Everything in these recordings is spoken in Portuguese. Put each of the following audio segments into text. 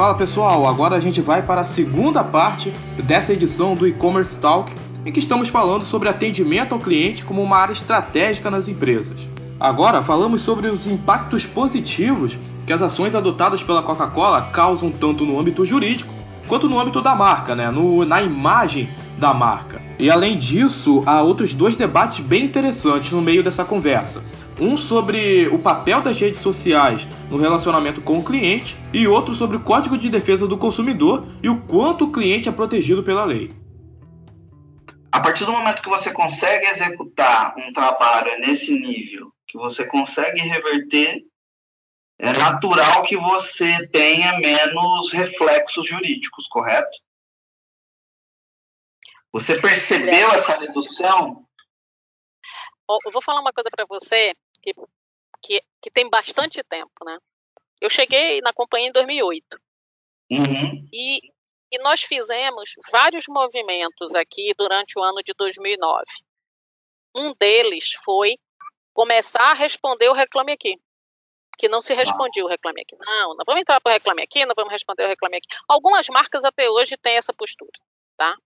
Fala pessoal, agora a gente vai para a segunda parte dessa edição do E-Commerce Talk, em que estamos falando sobre atendimento ao cliente como uma área estratégica nas empresas. Agora falamos sobre os impactos positivos que as ações adotadas pela Coca-Cola causam tanto no âmbito jurídico quanto no âmbito da marca, né? No, na imagem da marca. E além disso, há outros dois debates bem interessantes no meio dessa conversa. Um sobre o papel das redes sociais no relacionamento com o cliente e outro sobre o Código de Defesa do Consumidor e o quanto o cliente é protegido pela lei. A partir do momento que você consegue executar um trabalho nesse nível, que você consegue reverter, é natural que você tenha menos reflexos jurídicos, correto? Você percebeu essa redução? Eu vou falar uma coisa para você que, que, que tem bastante tempo, né? Eu cheguei na companhia em 2008. Uhum. E, e nós fizemos vários movimentos aqui durante o ano de 2009. Um deles foi começar a responder o Reclame Aqui. Que não se respondia o Reclame Aqui. Não, não vamos entrar para o Reclame Aqui, não vamos responder o Reclame Aqui. Algumas marcas até hoje têm essa postura, tá?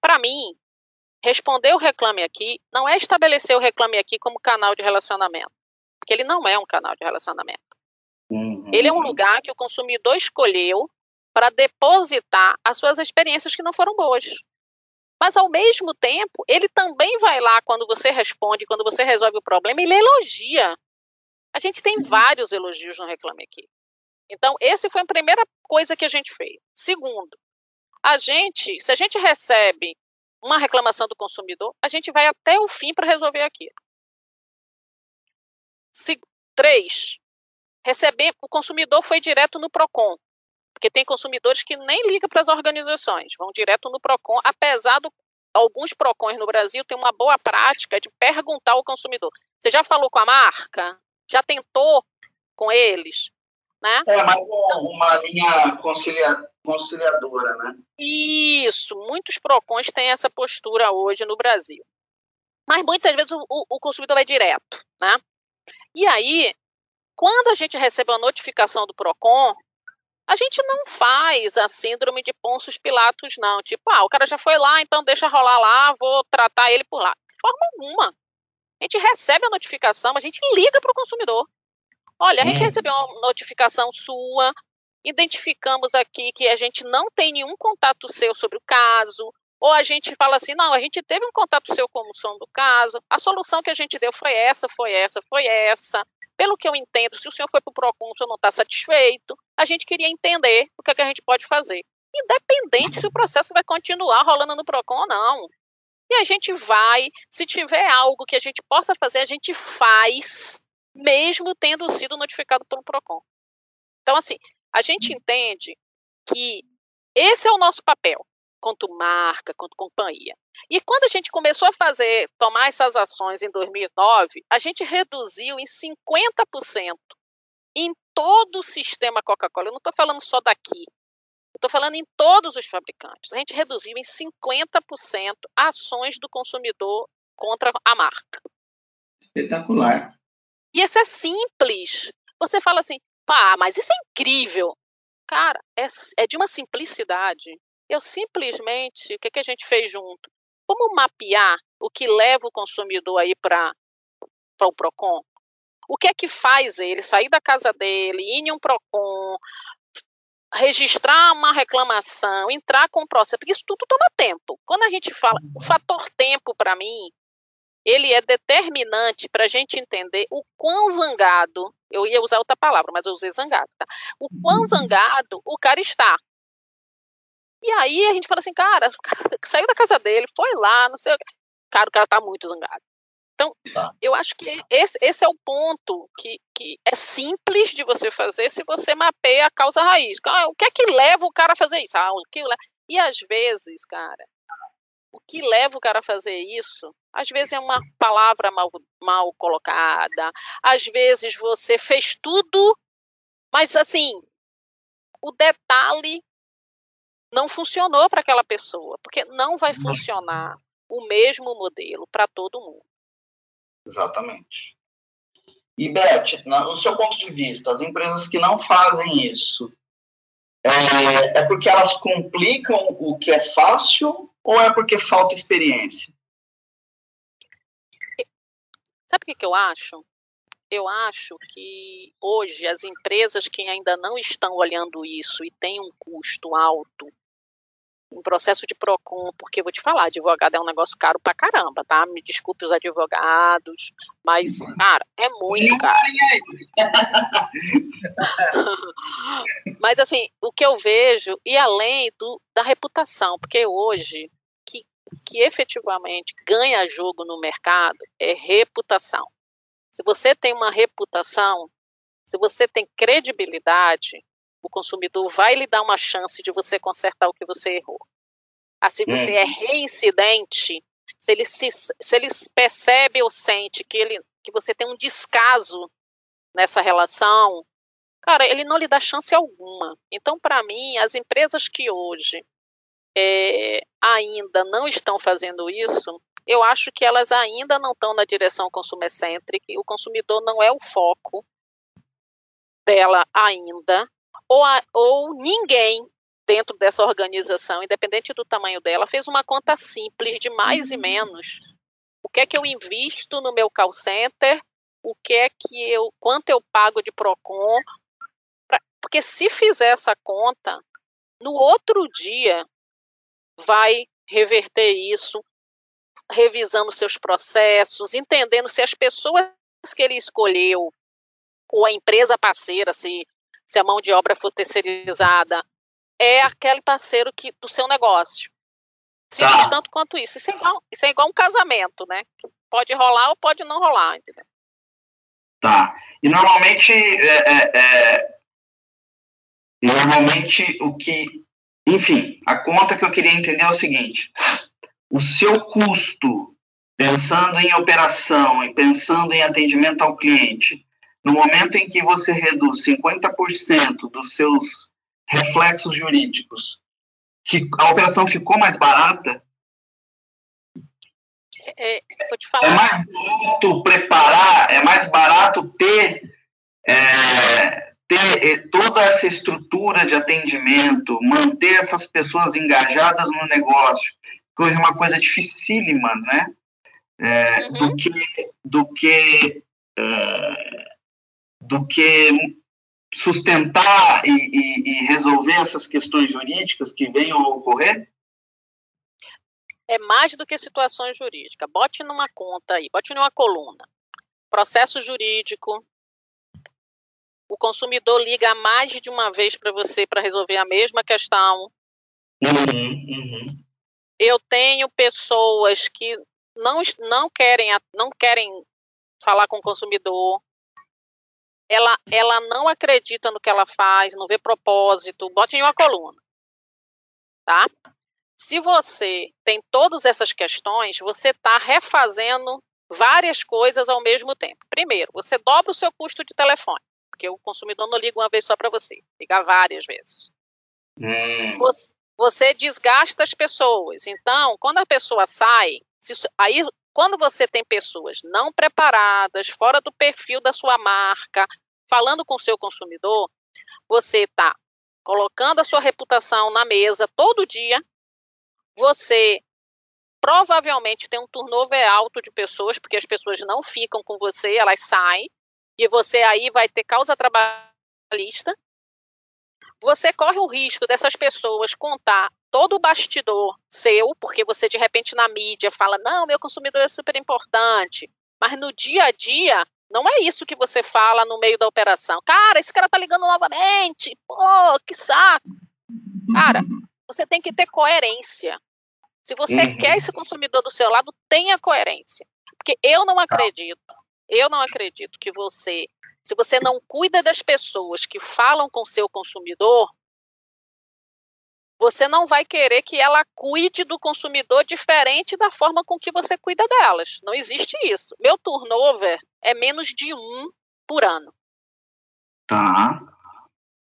Para mim, Responder o reclame aqui não é estabelecer o reclame aqui como canal de relacionamento, porque ele não é um canal de relacionamento. Uhum. Ele é um lugar que o consumidor escolheu para depositar as suas experiências que não foram boas. Mas, ao mesmo tempo, ele também vai lá quando você responde, quando você resolve o problema, ele elogia. A gente tem uhum. vários elogios no Reclame Aqui. Então, esse foi a primeira coisa que a gente fez. Segundo, a gente, se a gente recebe uma reclamação do consumidor, a gente vai até o fim para resolver aquilo. Se, três, receber, o consumidor foi direto no PROCON, porque tem consumidores que nem ligam para as organizações, vão direto no PROCON, apesar de alguns PROCONs no Brasil têm uma boa prática de perguntar ao consumidor. Você já falou com a marca? Já tentou com eles? Né? É, mas é uma linha conciliadora, né? Isso, muitos PROCONs têm essa postura hoje no Brasil. Mas muitas vezes o, o, consumidor vai direto, né? E aí, quando a gente recebe a notificação do PROCON, a gente não faz a síndrome de Pôncio Pilatos, não. Tipo, ah, o cara já foi lá, então deixa rolar lá, vou tratar ele por lá. De forma alguma. A gente recebe a notificação, a gente liga para o consumidor. Olha, a gente hum. recebeu uma notificação sua, identificamos aqui que a gente não tem nenhum contato seu sobre o caso, ou a gente fala assim, não, a gente teve um contato seu com som do caso, a solução que a gente deu foi essa, foi essa, foi essa. Pelo que eu entendo, se o senhor foi para o PROCON, o senhor não está satisfeito, a gente queria entender o que, é que a gente pode fazer. Independente se o processo vai continuar rolando no PROCON ou não. E a gente vai, se tiver algo que a gente possa fazer, a gente faz mesmo tendo sido notificado pelo PROCON. Então, assim, a gente entende que esse é o nosso papel, quanto marca, quanto companhia. E quando a gente começou a fazer, tomar essas ações em 2009, a gente reduziu em 50% em todo o sistema Coca-Cola. Eu não estou falando só daqui, estou falando em todos os fabricantes. A gente reduziu em 50% ações do consumidor contra a marca. Espetacular. E isso é simples. Você fala assim, pá, mas isso é incrível. Cara, é, é de uma simplicidade. Eu simplesmente, o que, que a gente fez junto? Vamos mapear o que leva o consumidor aí para o PROCON? O que é que faz ele sair da casa dele, ir em um PROCON, registrar uma reclamação, entrar com o processo? Porque isso tudo toma tempo. Quando a gente fala, o fator tempo, para mim, ele é determinante para a gente entender o quão zangado, eu ia usar outra palavra, mas eu usei zangado, tá? O quão uhum. zangado o cara está. E aí a gente fala assim, cara, o cara saiu da casa dele, foi lá, não sei o que. Cara, o cara está muito zangado. Então, tá. eu acho que esse, esse é o ponto que, que é simples de você fazer se você mapeia a causa raiz. Ah, o que é que leva o cara a fazer isso? Ah, o que leva... E às vezes, cara, o que leva o cara a fazer isso? Às vezes é uma palavra mal, mal colocada, às vezes você fez tudo, mas assim, o detalhe não funcionou para aquela pessoa, porque não vai funcionar o mesmo modelo para todo mundo. Exatamente. E Beth, no seu ponto de vista, as empresas que não fazem isso, é, é porque elas complicam o que é fácil ou é porque falta experiência? Sabe o que, que eu acho? Eu acho que hoje as empresas que ainda não estão olhando isso e têm um custo alto um processo de PROCON, porque vou te falar, advogado é um negócio caro pra caramba, tá? Me desculpe os advogados, mas, cara, é muito caro. mas, assim, o que eu vejo, e além do, da reputação, porque hoje, que, que efetivamente ganha jogo no mercado é reputação. Se você tem uma reputação, se você tem credibilidade, o consumidor vai lhe dar uma chance de você consertar o que você errou. Assim, você é, é reincidente, se ele, se, se ele percebe ou sente que, ele, que você tem um descaso nessa relação, cara, ele não lhe dá chance alguma. Então, para mim, as empresas que hoje é, ainda não estão fazendo isso, eu acho que elas ainda não estão na direção consumer-centric, o consumidor não é o foco dela ainda, ou, a, ou ninguém dentro dessa organização, independente do tamanho dela, fez uma conta simples de mais e menos. O que é que eu invisto no meu call center? O que é que eu, quanto eu pago de Procon? Pra, porque se fizer essa conta, no outro dia vai reverter isso, revisando seus processos, entendendo se as pessoas que ele escolheu ou a empresa parceira, se se a mão de obra for terceirizada, é aquele parceiro que, do seu negócio. Simples tá. tanto quanto isso. Isso é, igual, isso é igual um casamento, né? Pode rolar ou pode não rolar, entendeu? Tá. E normalmente, é, é, é, normalmente o que, enfim, a conta que eu queria entender é o seguinte: o seu custo, pensando em operação e pensando em atendimento ao cliente, no momento em que você reduz 50% dos seus reflexos jurídicos, que a operação ficou mais barata, é, falar. é mais barato preparar, é mais barato ter, é, ter é, toda essa estrutura de atendimento, manter essas pessoas engajadas no negócio, que hoje é uma coisa dificílima, né? É, uhum. Do que, do que uh, do que sustentar e, e, e, resolver essas questões jurídicas que venham a ocorrer? É mais do que situações jurídicas. Bote numa conta aí, bote numa coluna. Processo jurídico. O consumidor liga mais de uma vez para você para resolver a mesma questão. Uhum, uhum. Eu tenho pessoas que não, não, querem, não querem falar com o consumidor, ela, ela não acredita no que ela faz, não vê propósito, bote em uma coluna. Tá? Se você tem todas essas questões, você está refazendo várias coisas ao mesmo tempo. Primeiro, você dobra o seu custo de telefone, porque o consumidor não liga uma vez só para você, liga várias vezes. Hum. Você, você, desgasta as pessoas. Então, quando a pessoa sai, se, aí quando você tem pessoas não preparadas, fora do perfil da sua marca, falando com o seu consumidor, você está colocando a sua reputação na mesa todo dia, você provavelmente tem um turnover alto de pessoas, porque as pessoas não ficam com você, elas saem, e você aí vai ter causa trabalhista. Você corre o risco dessas pessoas contar todo o bastidor seu, porque você de repente na mídia fala: não, meu consumidor é super importante, mas no dia a dia não é isso que você fala no meio da operação. Cara, esse cara tá ligando novamente. Pô, que saco. Cara, você tem que ter coerência. Se você uhum. quer esse consumidor do seu lado, tenha coerência. Porque eu não acredito, eu não acredito que você, se você não cuida das pessoas que falam com seu consumidor, você não vai querer que ela cuide do consumidor diferente da forma com que você cuida delas. Não existe isso. Meu turnover é menos de um por ano. Tá.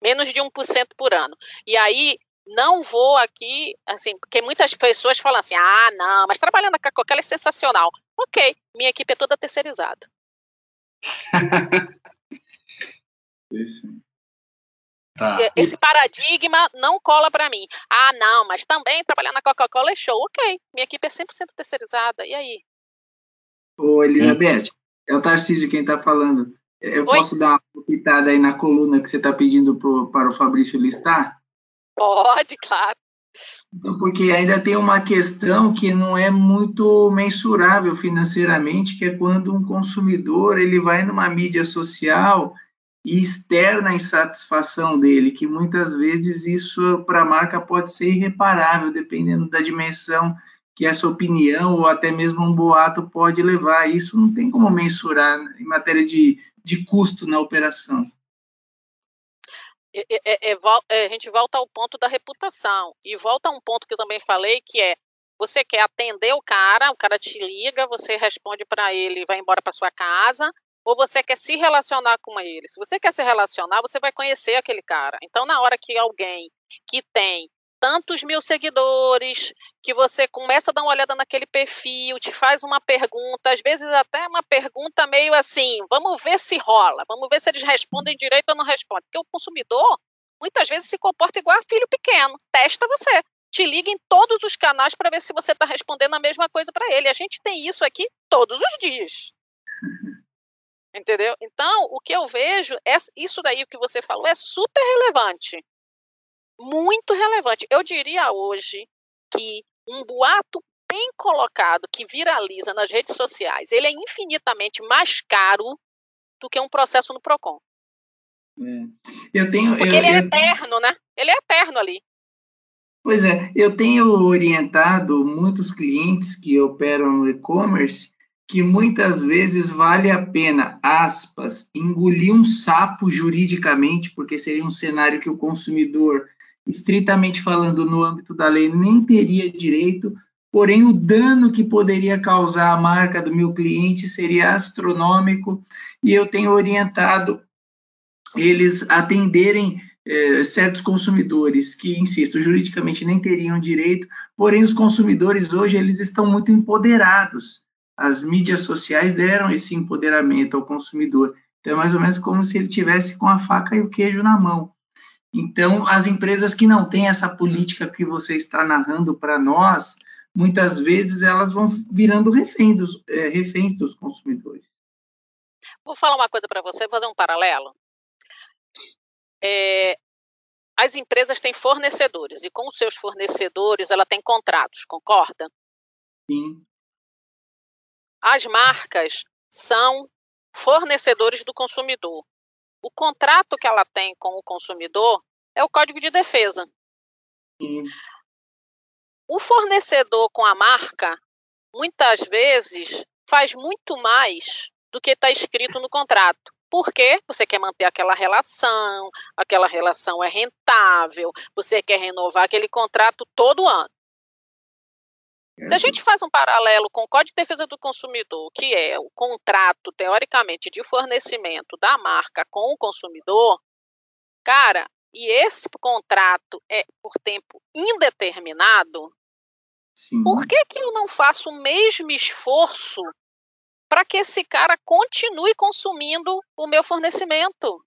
Menos de 1% por ano. E aí, não vou aqui, assim, porque muitas pessoas falam assim: ah, não, mas trabalhando com a Coca é sensacional. Ok, minha equipe é toda terceirizada. Isso. Tá. Esse paradigma não cola para mim. Ah, não, mas também trabalhar na Coca-Cola é show. Ok, minha equipe é 100% terceirizada. E aí? Ô, Elizabeth, é o Tarcísio quem está falando. Eu Oi? posso dar uma pitada aí na coluna que você está pedindo pro, para o Fabrício listar? Pode, claro. Então, porque ainda tem uma questão que não é muito mensurável financeiramente, que é quando um consumidor ele vai numa mídia social e externa a insatisfação dele, que muitas vezes isso para a marca pode ser irreparável, dependendo da dimensão que essa opinião ou até mesmo um boato pode levar. Isso não tem como mensurar em matéria de, de custo na operação. É, é, é, a gente volta ao ponto da reputação. E volta a um ponto que eu também falei, que é você quer atender o cara, o cara te liga, você responde para ele vai embora para sua casa, ou você quer se relacionar com ele. Se você quer se relacionar, você vai conhecer aquele cara. Então, na hora que alguém que tem tantos mil seguidores, que você começa a dar uma olhada naquele perfil, te faz uma pergunta, às vezes até uma pergunta meio assim, vamos ver se rola, vamos ver se eles respondem direito ou não respondem. Porque o consumidor muitas vezes se comporta igual a filho pequeno, testa você. Te liga em todos os canais para ver se você está respondendo a mesma coisa para ele. A gente tem isso aqui todos os dias. Entendeu? Então, o que eu vejo é isso daí que você falou é super relevante muito relevante. Eu diria hoje que um boato bem colocado que viraliza nas redes sociais, ele é infinitamente mais caro do que um processo no Procon. É. Eu tenho, Porque eu, ele é eu... eterno, né? Ele é eterno ali. Pois é, eu tenho orientado muitos clientes que operam no e-commerce que muitas vezes vale a pena, aspas, engolir um sapo juridicamente, porque seria um cenário que o consumidor estritamente falando, no âmbito da lei, nem teria direito, porém o dano que poderia causar à marca do meu cliente seria astronômico, e eu tenho orientado eles atenderem eh, certos consumidores que, insisto, juridicamente nem teriam direito, porém os consumidores hoje eles estão muito empoderados. As mídias sociais deram esse empoderamento ao consumidor. Então é mais ou menos como se ele tivesse com a faca e o queijo na mão. Então, as empresas que não têm essa política que você está narrando para nós, muitas vezes elas vão virando refém dos, é, reféns dos consumidores. Vou falar uma coisa para você, fazer um paralelo. É, as empresas têm fornecedores e com os seus fornecedores ela tem contratos, concorda? Sim. As marcas são fornecedores do consumidor o contrato que ela tem com o consumidor é o código de defesa. Sim. O fornecedor com a marca, muitas vezes, faz muito mais do que está escrito no contrato. Por quê? Você quer manter aquela relação, aquela relação é rentável, você quer renovar aquele contrato todo ano. Se a gente faz um paralelo com o Código de Defesa do Consumidor, que é o contrato, teoricamente, de fornecimento da marca com o consumidor, cara, e esse contrato é por tempo indeterminado, Sim. por que, que eu não faço o mesmo esforço para que esse cara continue consumindo o meu fornecimento?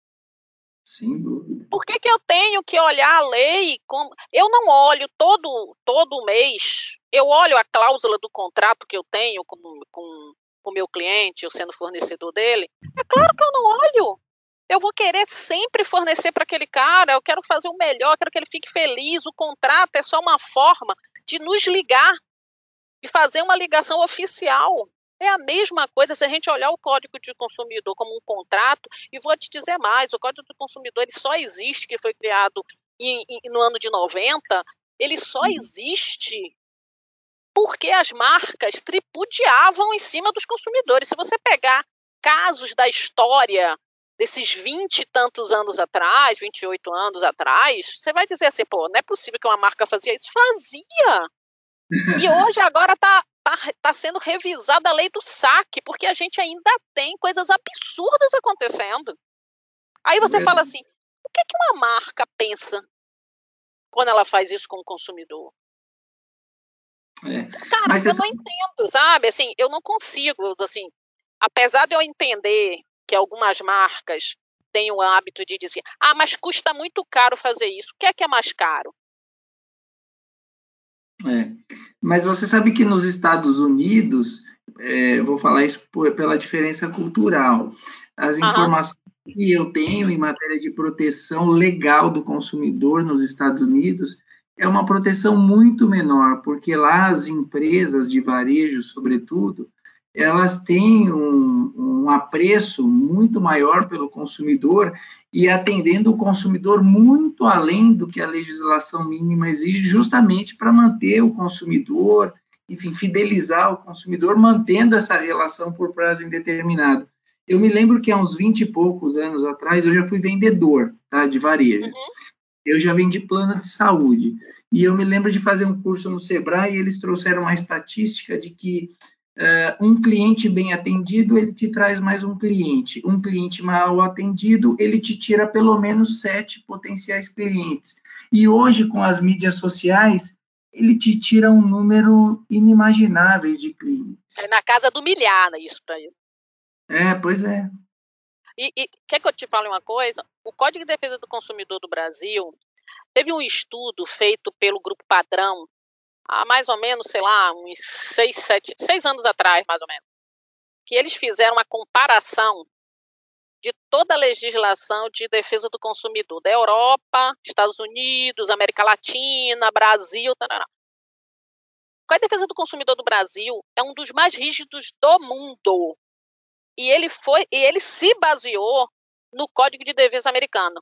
Dúvida. Por que, que eu tenho que olhar a lei? Como... Eu não olho todo, todo mês eu olho a cláusula do contrato que eu tenho com o com meu cliente, eu sendo fornecedor dele. É claro que eu não olho. Eu vou querer sempre fornecer para aquele cara, eu quero fazer o melhor, eu quero que ele fique feliz. O contrato é só uma forma de nos ligar, de fazer uma ligação oficial. É a mesma coisa se a gente olhar o Código de Consumidor como um contrato, e vou te dizer mais, o Código de Consumidor ele só existe, que foi criado em, em, no ano de 90, ele só uhum. existe porque as marcas tripudiavam em cima dos consumidores. Se você pegar casos da história desses 20 e tantos anos atrás, 28 anos atrás, você vai dizer assim, pô, não é possível que uma marca fazia isso. Fazia! E hoje, agora, está tá, tá sendo revisada a lei do saque, porque a gente ainda tem coisas absurdas acontecendo. Aí você fala assim, o que, que uma marca pensa quando ela faz isso com o consumidor? É. Cara, Mas eu não entendo, sabe? Assim, eu não consigo, assim, apesar de eu entender que algumas marcas tem o hábito de dizer: ah, mas custa muito caro fazer isso. O que é que é mais caro? É. Mas você sabe que nos Estados Unidos, é, vou falar isso por, pela diferença cultural, as uhum. informações que eu tenho em matéria de proteção legal do consumidor nos Estados Unidos é uma proteção muito menor, porque lá as empresas de varejo, sobretudo, elas têm um, um apreço muito maior pelo consumidor e atendendo o consumidor muito além do que a legislação mínima exige, justamente para manter o consumidor, enfim, fidelizar o consumidor, mantendo essa relação por prazo indeterminado. Eu me lembro que há uns 20 e poucos anos atrás eu já fui vendedor tá, de varejo. Uhum. Eu já vendi plano de saúde. E eu me lembro de fazer um curso no Sebrae e eles trouxeram uma estatística de que Uh, um cliente bem atendido, ele te traz mais um cliente. Um cliente mal atendido, ele te tira pelo menos sete potenciais clientes. E hoje, com as mídias sociais, ele te tira um número inimaginável de clientes. É na casa do milhar, né, isso para ele. É, pois é. E, e quer que eu te fale uma coisa? O Código de Defesa do Consumidor do Brasil teve um estudo feito pelo Grupo Padrão há mais ou menos, sei lá, uns seis, sete, seis anos atrás, mais ou menos, que eles fizeram uma comparação de toda a legislação de defesa do consumidor da Europa, Estados Unidos, América Latina, Brasil, tarará. Qual é a defesa do consumidor do Brasil? É um dos mais rígidos do mundo. E ele foi, e ele se baseou no Código de Defesa americano.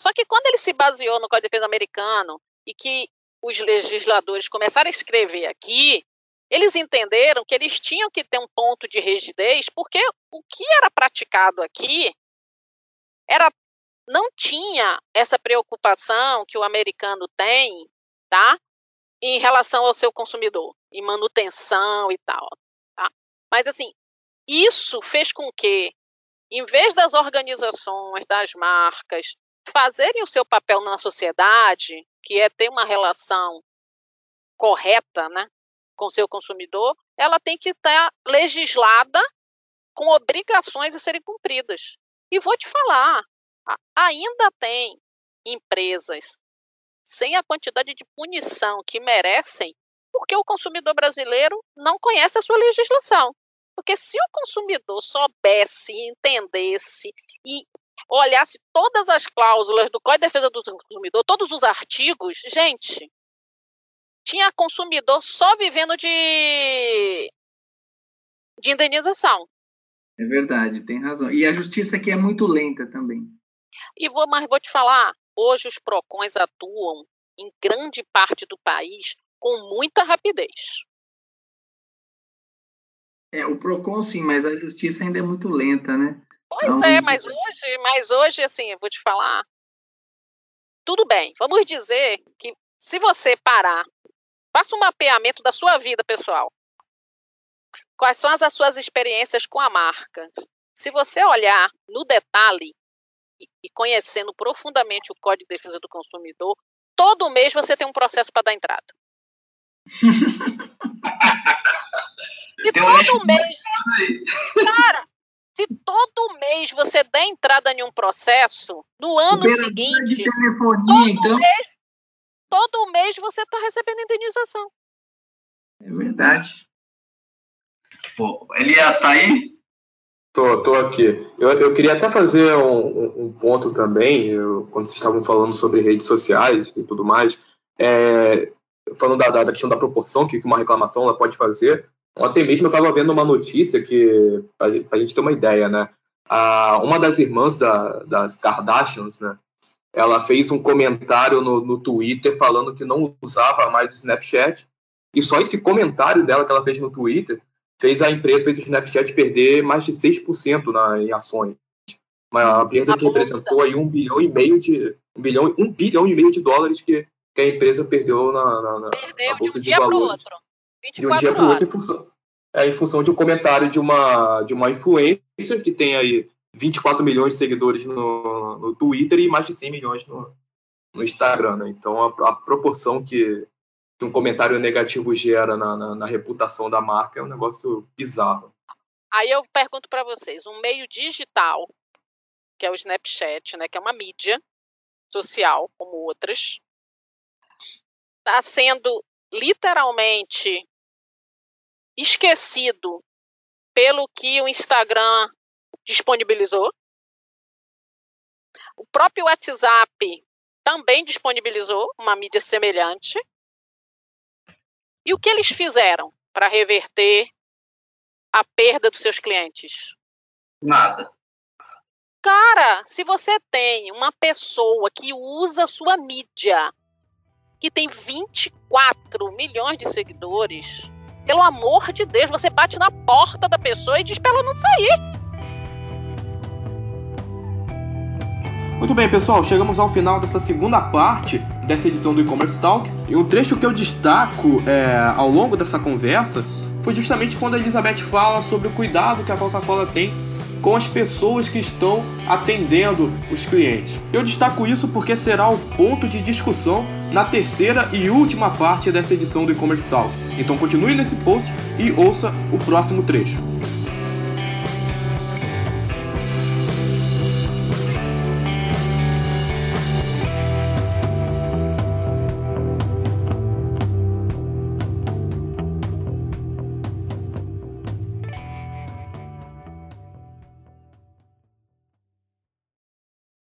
Só que quando ele se baseou no Código de Defesa americano e que os legisladores começaram a escrever aqui, eles entenderam que eles tinham que ter um ponto de rigidez, porque o que era praticado aqui era não tinha essa preocupação que o americano tem, tá? Em relação ao seu consumidor, em manutenção e tal, tá? Mas assim, isso fez com que em vez das organizações, das marcas fazerem o seu papel na sociedade, que é ter uma relação correta né, com seu consumidor, ela tem que estar legislada com obrigações a serem cumpridas. E vou te falar, ainda tem empresas sem a quantidade de punição que merecem, porque o consumidor brasileiro não conhece a sua legislação. Porque se o consumidor soubesse, entendesse e olhasse todas as cláusulas do Código de Defesa do Consumidor, todos os artigos, gente, tinha consumidor só vivendo de, de indenização. É verdade, tem razão. E a justiça aqui é muito lenta também. E vou, mas vou te falar, hoje os PROCONs atuam em grande parte do país com muita rapidez. É, o PROCON sim, mas a justiça ainda é muito lenta, né? Pois é, mas hoje, mas hoje, assim, eu vou te falar. Tudo bem, vamos dizer que se você parar, faça um mapeamento da sua vida pessoal. Quais são as, suas experiências com a marca? Se você olhar no detalhe e, e conhecendo profundamente o Código de Defesa do Consumidor, todo mês você tem um processo para dar entrada. e todo mês. Cara, se todo mês você der entrada em um processo, no ano seguinte, todo, então... mês, todo mês você está recebendo indenização. É verdade. Pô, ele tá aí? Tô, tô aqui. Eu, eu queria até fazer um, um ponto também, eu, quando vocês estavam falando sobre redes sociais e tudo mais, é, falando da, da questão da proporção que uma reclamação ela pode fazer, Ontem mesmo eu estava vendo uma notícia que, para a gente ter uma ideia, né? A, uma das irmãs da, das Kardashians, né? Ela fez um comentário no, no Twitter falando que não usava mais o Snapchat. E só esse comentário dela que ela fez no Twitter fez a empresa, fez o Snapchat perder mais de 6% na, em ações. Uma perda que representou aí um bilhão e meio de. Um bilhão, um bilhão e meio de dólares que, que a empresa perdeu na, na, na, perdeu na Bolsa de, de Valores de um dia para o outro em função, é, em função de um comentário de uma, de uma influencer que tem aí 24 milhões de seguidores no, no Twitter e mais de 100 milhões no, no Instagram. Né? Então, a, a, proporção que, que um comentário negativo gera na, na, na reputação da marca é um negócio bizarro. Aí eu pergunto para vocês, um meio digital que é o Snapchat, né, que é uma mídia social como outras, está sendo literalmente esquecido pelo que o Instagram disponibilizou. O próprio WhatsApp também disponibilizou uma mídia semelhante. E o que eles fizeram para reverter a perda dos seus clientes? Nada. Cara, se você tem uma pessoa que usa sua mídia, que tem 24 milhões de seguidores, pelo amor de Deus, você bate na porta da pessoa e diz para ela não sair. Muito bem, pessoal, chegamos ao final dessa segunda parte dessa edição do E-Commerce Talk. E um trecho que eu destaco é, ao longo dessa conversa foi justamente quando a Elizabeth fala sobre o cuidado que a Coca-Cola tem com as pessoas que estão atendendo os clientes. Eu destaco isso porque será o ponto de discussão na terceira e última parte dessa edição do E-Commerce Talk. Então continue nesse post e ouça o próximo trecho.